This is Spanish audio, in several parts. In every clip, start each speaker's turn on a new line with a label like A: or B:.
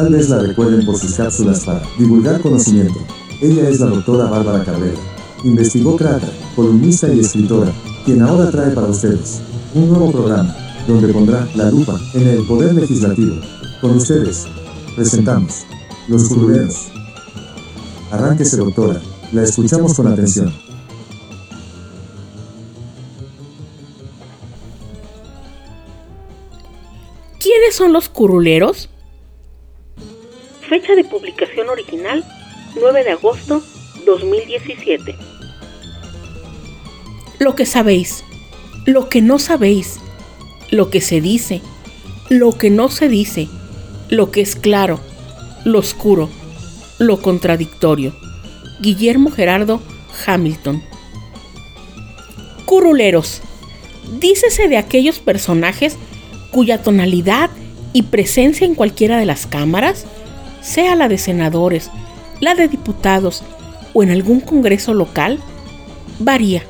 A: Tal vez la recuerden por sus cápsulas para divulgar conocimiento. Ella es la doctora Bárbara Cabrera. Investigó Crata, columnista y escritora, quien ahora trae para ustedes un nuevo programa, donde pondrá la lupa en el poder legislativo. Con ustedes, presentamos Los Curuleros. Arránquese, doctora, la escuchamos con atención.
B: ¿Quiénes son los curuleros? Fecha de publicación original 9 de agosto 2017. Lo que sabéis, lo que no sabéis, lo que se dice, lo que no se dice, lo que es claro, lo oscuro, lo contradictorio. Guillermo Gerardo Hamilton. Curuleros. Dícese de aquellos personajes cuya tonalidad y presencia en cualquiera de las cámaras, sea la de senadores, la de diputados o en algún congreso local, varía.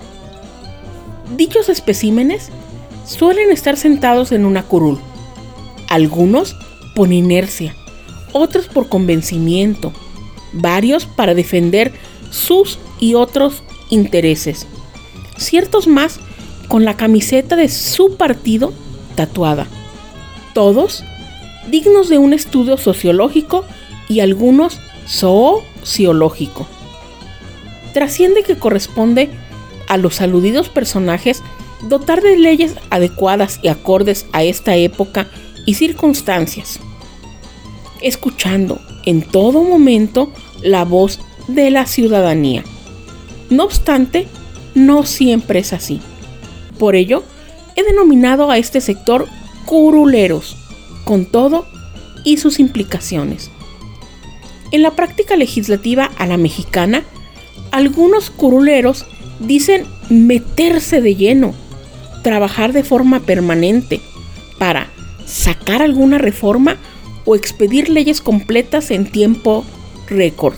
B: Dichos especímenes suelen estar sentados en una curul, algunos por inercia, otros por convencimiento, varios para defender sus y otros intereses, ciertos más con la camiseta de su partido tatuada, todos dignos de un estudio sociológico y algunos sociológico. Trasciende que corresponde a los aludidos personajes dotar de leyes adecuadas y acordes a esta época y circunstancias, escuchando en todo momento la voz de la ciudadanía. No obstante, no siempre es así. Por ello, he denominado a este sector curuleros, con todo y sus implicaciones. En la práctica legislativa a la mexicana, algunos curuleros dicen meterse de lleno, trabajar de forma permanente para sacar alguna reforma o expedir leyes completas en tiempo récord,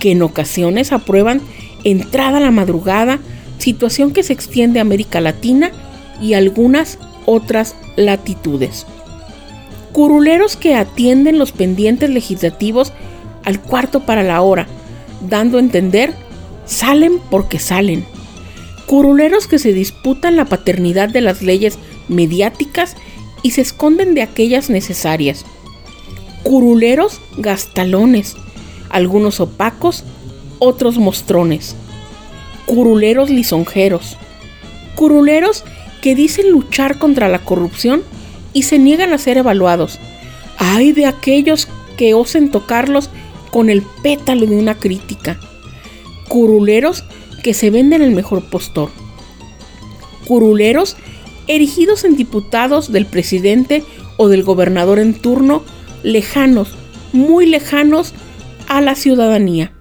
B: que en ocasiones aprueban entrada a la madrugada, situación que se extiende a América Latina y algunas otras latitudes. Curuleros que atienden los pendientes legislativos al cuarto para la hora, dando a entender, salen porque salen. Curuleros que se disputan la paternidad de las leyes mediáticas y se esconden de aquellas necesarias. Curuleros gastalones, algunos opacos, otros mostrones. Curuleros lisonjeros. Curuleros que dicen luchar contra la corrupción y se niegan a ser evaluados. Hay de aquellos que osen tocarlos con el pétalo de una crítica. Curuleros que se venden el mejor postor. Curuleros erigidos en diputados del presidente o del gobernador en turno, lejanos, muy lejanos a la ciudadanía.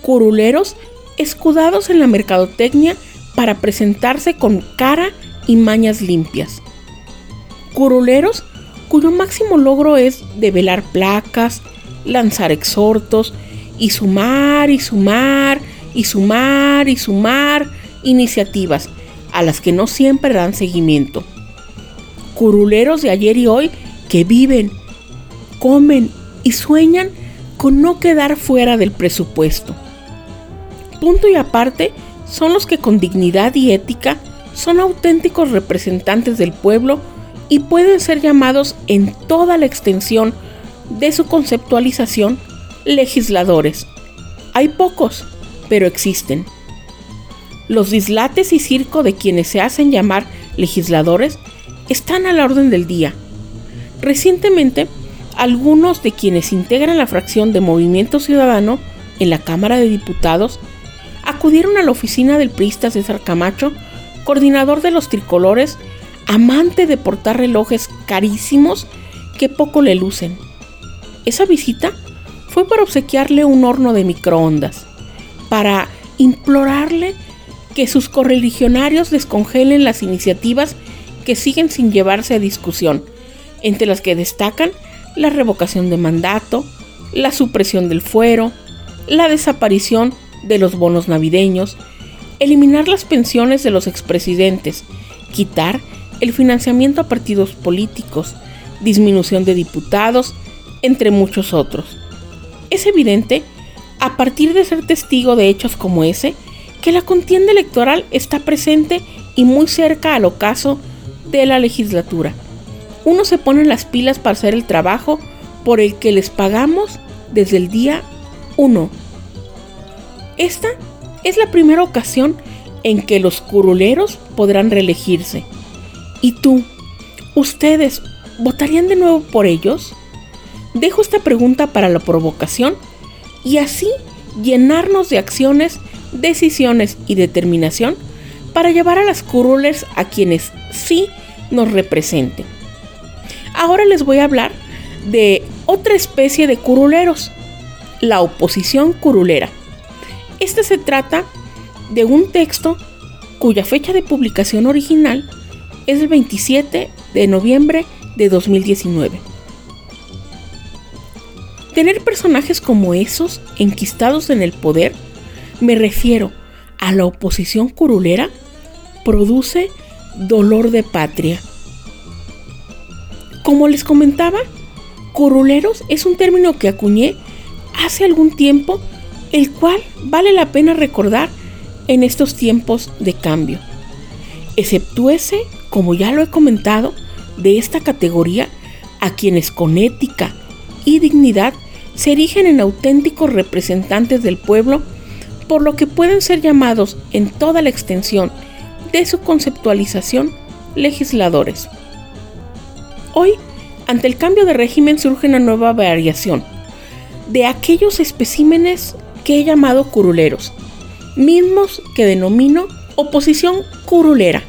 B: Curuleros escudados en la mercadotecnia para presentarse con cara y mañas limpias. Curuleros cuyo máximo logro es develar placas, lanzar exhortos y sumar y sumar y sumar y sumar iniciativas a las que no siempre dan seguimiento. Curuleros de ayer y hoy que viven, comen y sueñan con no quedar fuera del presupuesto. Punto y aparte son los que con dignidad y ética son auténticos representantes del pueblo y pueden ser llamados en toda la extensión de su conceptualización legisladores. Hay pocos, pero existen. Los dislates y circo de quienes se hacen llamar legisladores están a la orden del día. Recientemente, algunos de quienes integran la fracción de Movimiento Ciudadano en la Cámara de Diputados acudieron a la oficina del priista César Camacho, coordinador de los tricolores amante de portar relojes carísimos que poco le lucen. Esa visita fue para obsequiarle un horno de microondas, para implorarle que sus correligionarios descongelen las iniciativas que siguen sin llevarse a discusión, entre las que destacan la revocación de mandato, la supresión del fuero, la desaparición de los bonos navideños, eliminar las pensiones de los expresidentes, quitar el financiamiento a partidos políticos, disminución de diputados entre muchos otros. Es evidente, a partir de ser testigo de hechos como ese, que la contienda electoral está presente y muy cerca al ocaso de la legislatura. Uno se pone las pilas para hacer el trabajo por el que les pagamos desde el día 1. Esta es la primera ocasión en que los curuleros podrán reelegirse. ¿Y tú? ¿Ustedes votarían de nuevo por ellos? Dejo esta pregunta para la provocación y así llenarnos de acciones, decisiones y determinación para llevar a las curules a quienes sí nos representen. Ahora les voy a hablar de otra especie de curuleros, la oposición curulera. Este se trata de un texto cuya fecha de publicación original es el 27 de noviembre de 2019. Tener personajes como esos enquistados en el poder, me refiero a la oposición curulera, produce dolor de patria. Como les comentaba, curuleros es un término que acuñé hace algún tiempo, el cual vale la pena recordar en estos tiempos de cambio. Exceptúese, como ya lo he comentado, de esta categoría a quienes con ética y dignidad se erigen en auténticos representantes del pueblo, por lo que pueden ser llamados en toda la extensión de su conceptualización legisladores. Hoy, ante el cambio de régimen surge una nueva variación de aquellos especímenes que he llamado curuleros, mismos que denomino oposición curulera.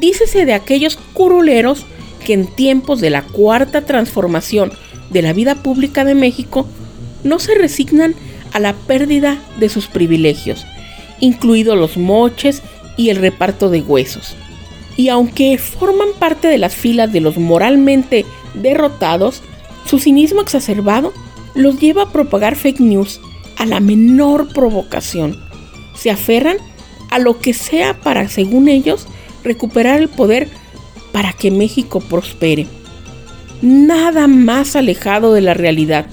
B: Dícese de aquellos curuleros que en tiempos de la cuarta transformación de la vida pública de México no se resignan a la pérdida de sus privilegios, incluidos los moches y el reparto de huesos. Y aunque forman parte de las filas de los moralmente derrotados, su cinismo exacerbado los lleva a propagar fake news a la menor provocación. Se aferran a lo que sea para, según ellos, recuperar el poder para que México prospere. Nada más alejado de la realidad.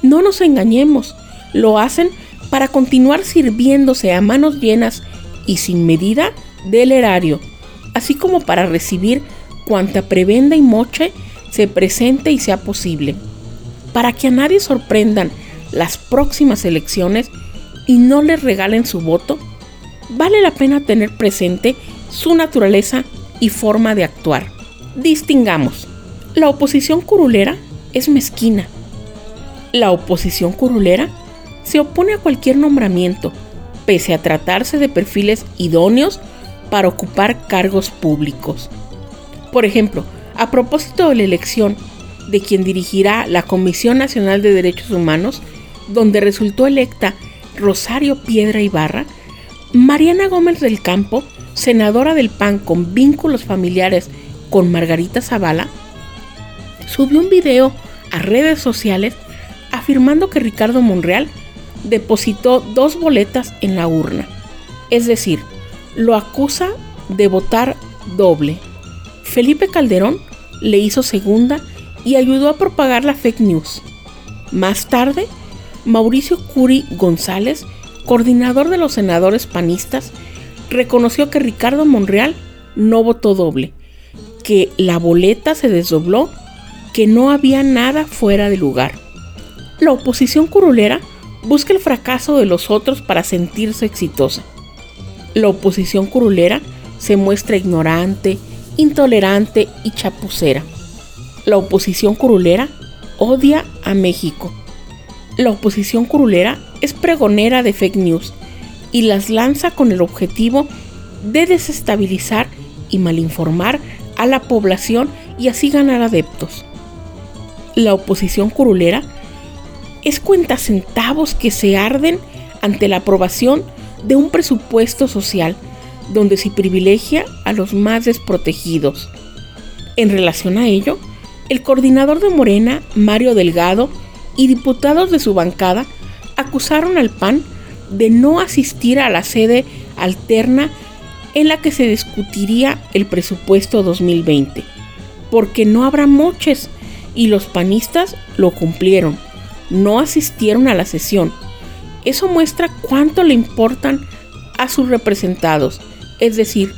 B: No nos engañemos, lo hacen para continuar sirviéndose a manos llenas y sin medida del erario, así como para recibir cuanta prebenda y moche se presente y sea posible. Para que a nadie sorprendan las próximas elecciones y no les regalen su voto, vale la pena tener presente su naturaleza y forma de actuar. Distingamos. La oposición curulera es mezquina. La oposición curulera se opone a cualquier nombramiento, pese a tratarse de perfiles idóneos para ocupar cargos públicos. Por ejemplo, a propósito de la elección de quien dirigirá la Comisión Nacional de Derechos Humanos, donde resultó electa Rosario Piedra Ibarra, Mariana Gómez del Campo senadora del PAN con vínculos familiares con Margarita Zavala, subió un video a redes sociales afirmando que Ricardo Monreal depositó dos boletas en la urna. Es decir, lo acusa de votar doble. Felipe Calderón le hizo segunda y ayudó a propagar la fake news. Más tarde, Mauricio Curi González, coordinador de los senadores panistas, reconoció que Ricardo Monreal no votó doble, que la boleta se desdobló, que no había nada fuera de lugar. La oposición curulera busca el fracaso de los otros para sentirse exitosa. La oposición curulera se muestra ignorante, intolerante y chapucera. La oposición curulera odia a México. La oposición curulera es pregonera de fake news y las lanza con el objetivo de desestabilizar y malinformar a la población y así ganar adeptos. La oposición curulera es cuenta centavos que se arden ante la aprobación de un presupuesto social donde se privilegia a los más desprotegidos. En relación a ello, el coordinador de Morena, Mario Delgado, y diputados de su bancada acusaron al PAN de no asistir a la sede alterna en la que se discutiría el presupuesto 2020, porque no habrá moches y los panistas lo cumplieron, no asistieron a la sesión. Eso muestra cuánto le importan a sus representados, es decir,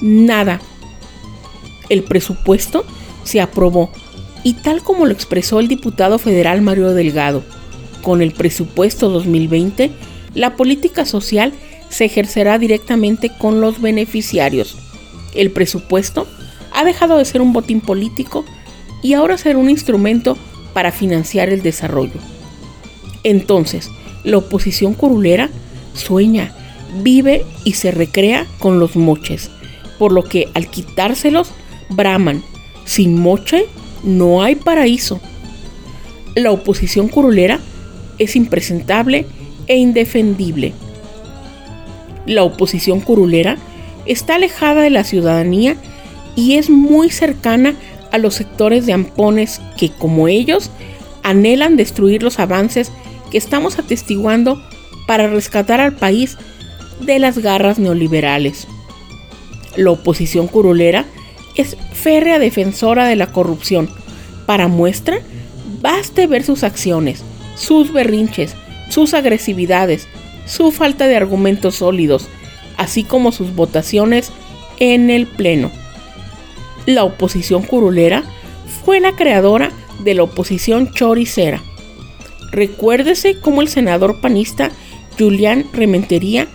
B: nada. El presupuesto se aprobó y tal como lo expresó el diputado federal Mario Delgado, con el presupuesto 2020, la política social se ejercerá directamente con los beneficiarios. El presupuesto ha dejado de ser un botín político y ahora ser un instrumento para financiar el desarrollo. Entonces, la oposición curulera sueña, vive y se recrea con los moches, por lo que al quitárselos, braman, sin moche no hay paraíso. La oposición curulera es impresentable e indefendible. La oposición curulera está alejada de la ciudadanía y es muy cercana a los sectores de ampones que, como ellos, anhelan destruir los avances que estamos atestiguando para rescatar al país de las garras neoliberales. La oposición curulera es férrea defensora de la corrupción. Para muestra, baste ver sus acciones, sus berrinches, sus agresividades, su falta de argumentos sólidos, así como sus votaciones en el Pleno. La oposición curulera fue la creadora de la oposición choricera. Recuérdese cómo el senador panista Julián Rementería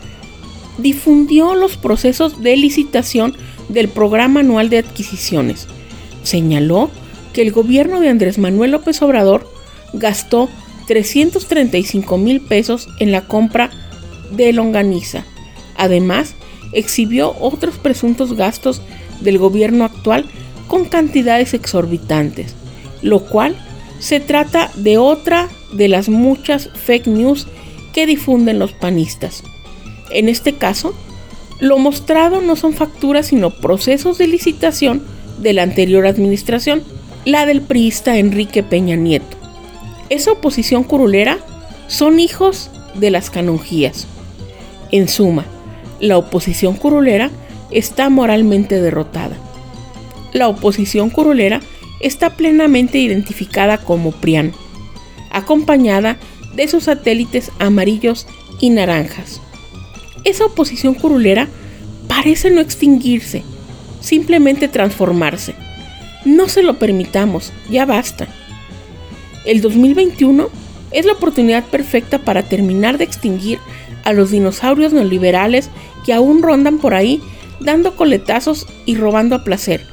B: difundió los procesos de licitación del programa anual de adquisiciones. Señaló que el gobierno de Andrés Manuel López Obrador gastó 335 mil pesos en la compra de longaniza. Además, exhibió otros presuntos gastos del gobierno actual con cantidades exorbitantes, lo cual se trata de otra de las muchas fake news que difunden los panistas. En este caso, lo mostrado no son facturas sino procesos de licitación de la anterior administración, la del priista Enrique Peña Nieto. Esa oposición curulera son hijos de las canonjías. En suma, la oposición curulera está moralmente derrotada. La oposición curulera está plenamente identificada como PRIAN, acompañada de sus satélites amarillos y naranjas. Esa oposición curulera parece no extinguirse, simplemente transformarse. No se lo permitamos, ya basta. El 2021 es la oportunidad perfecta para terminar de extinguir a los dinosaurios neoliberales que aún rondan por ahí dando coletazos y robando a placer,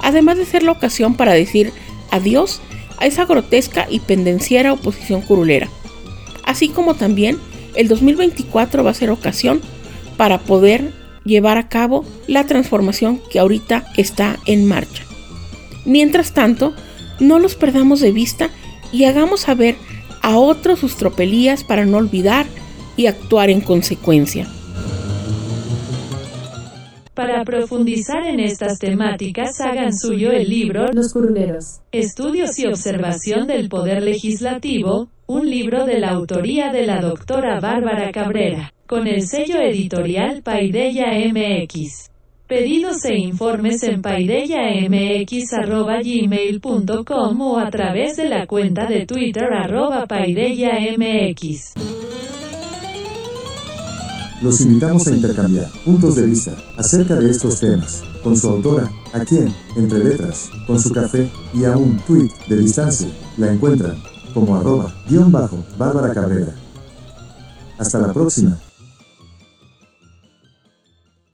B: además de ser la ocasión para decir adiós a esa grotesca y pendenciera oposición curulera. Así como también el 2024 va a ser ocasión para poder llevar a cabo la transformación que ahorita está en marcha. Mientras tanto, no los perdamos de vista y hagamos saber a otros sus tropelías para no olvidar y actuar en consecuencia.
C: Para profundizar en estas temáticas, hagan suyo el libro
D: Los Curuleros.
C: Estudios y observación del Poder Legislativo, un libro de la autoría de la doctora Bárbara Cabrera, con el sello editorial Paideya MX. Pedidos e informes en paideyamx.gmail.com o a través de la cuenta de Twitter arroba paideyamx.
A: Los invitamos a intercambiar puntos de vista acerca de estos temas con su autora, a quien, entre letras, con su café y a un tweet de distancia, la encuentran como arroba guion bajo Bárbara Cabrera. Hasta la próxima.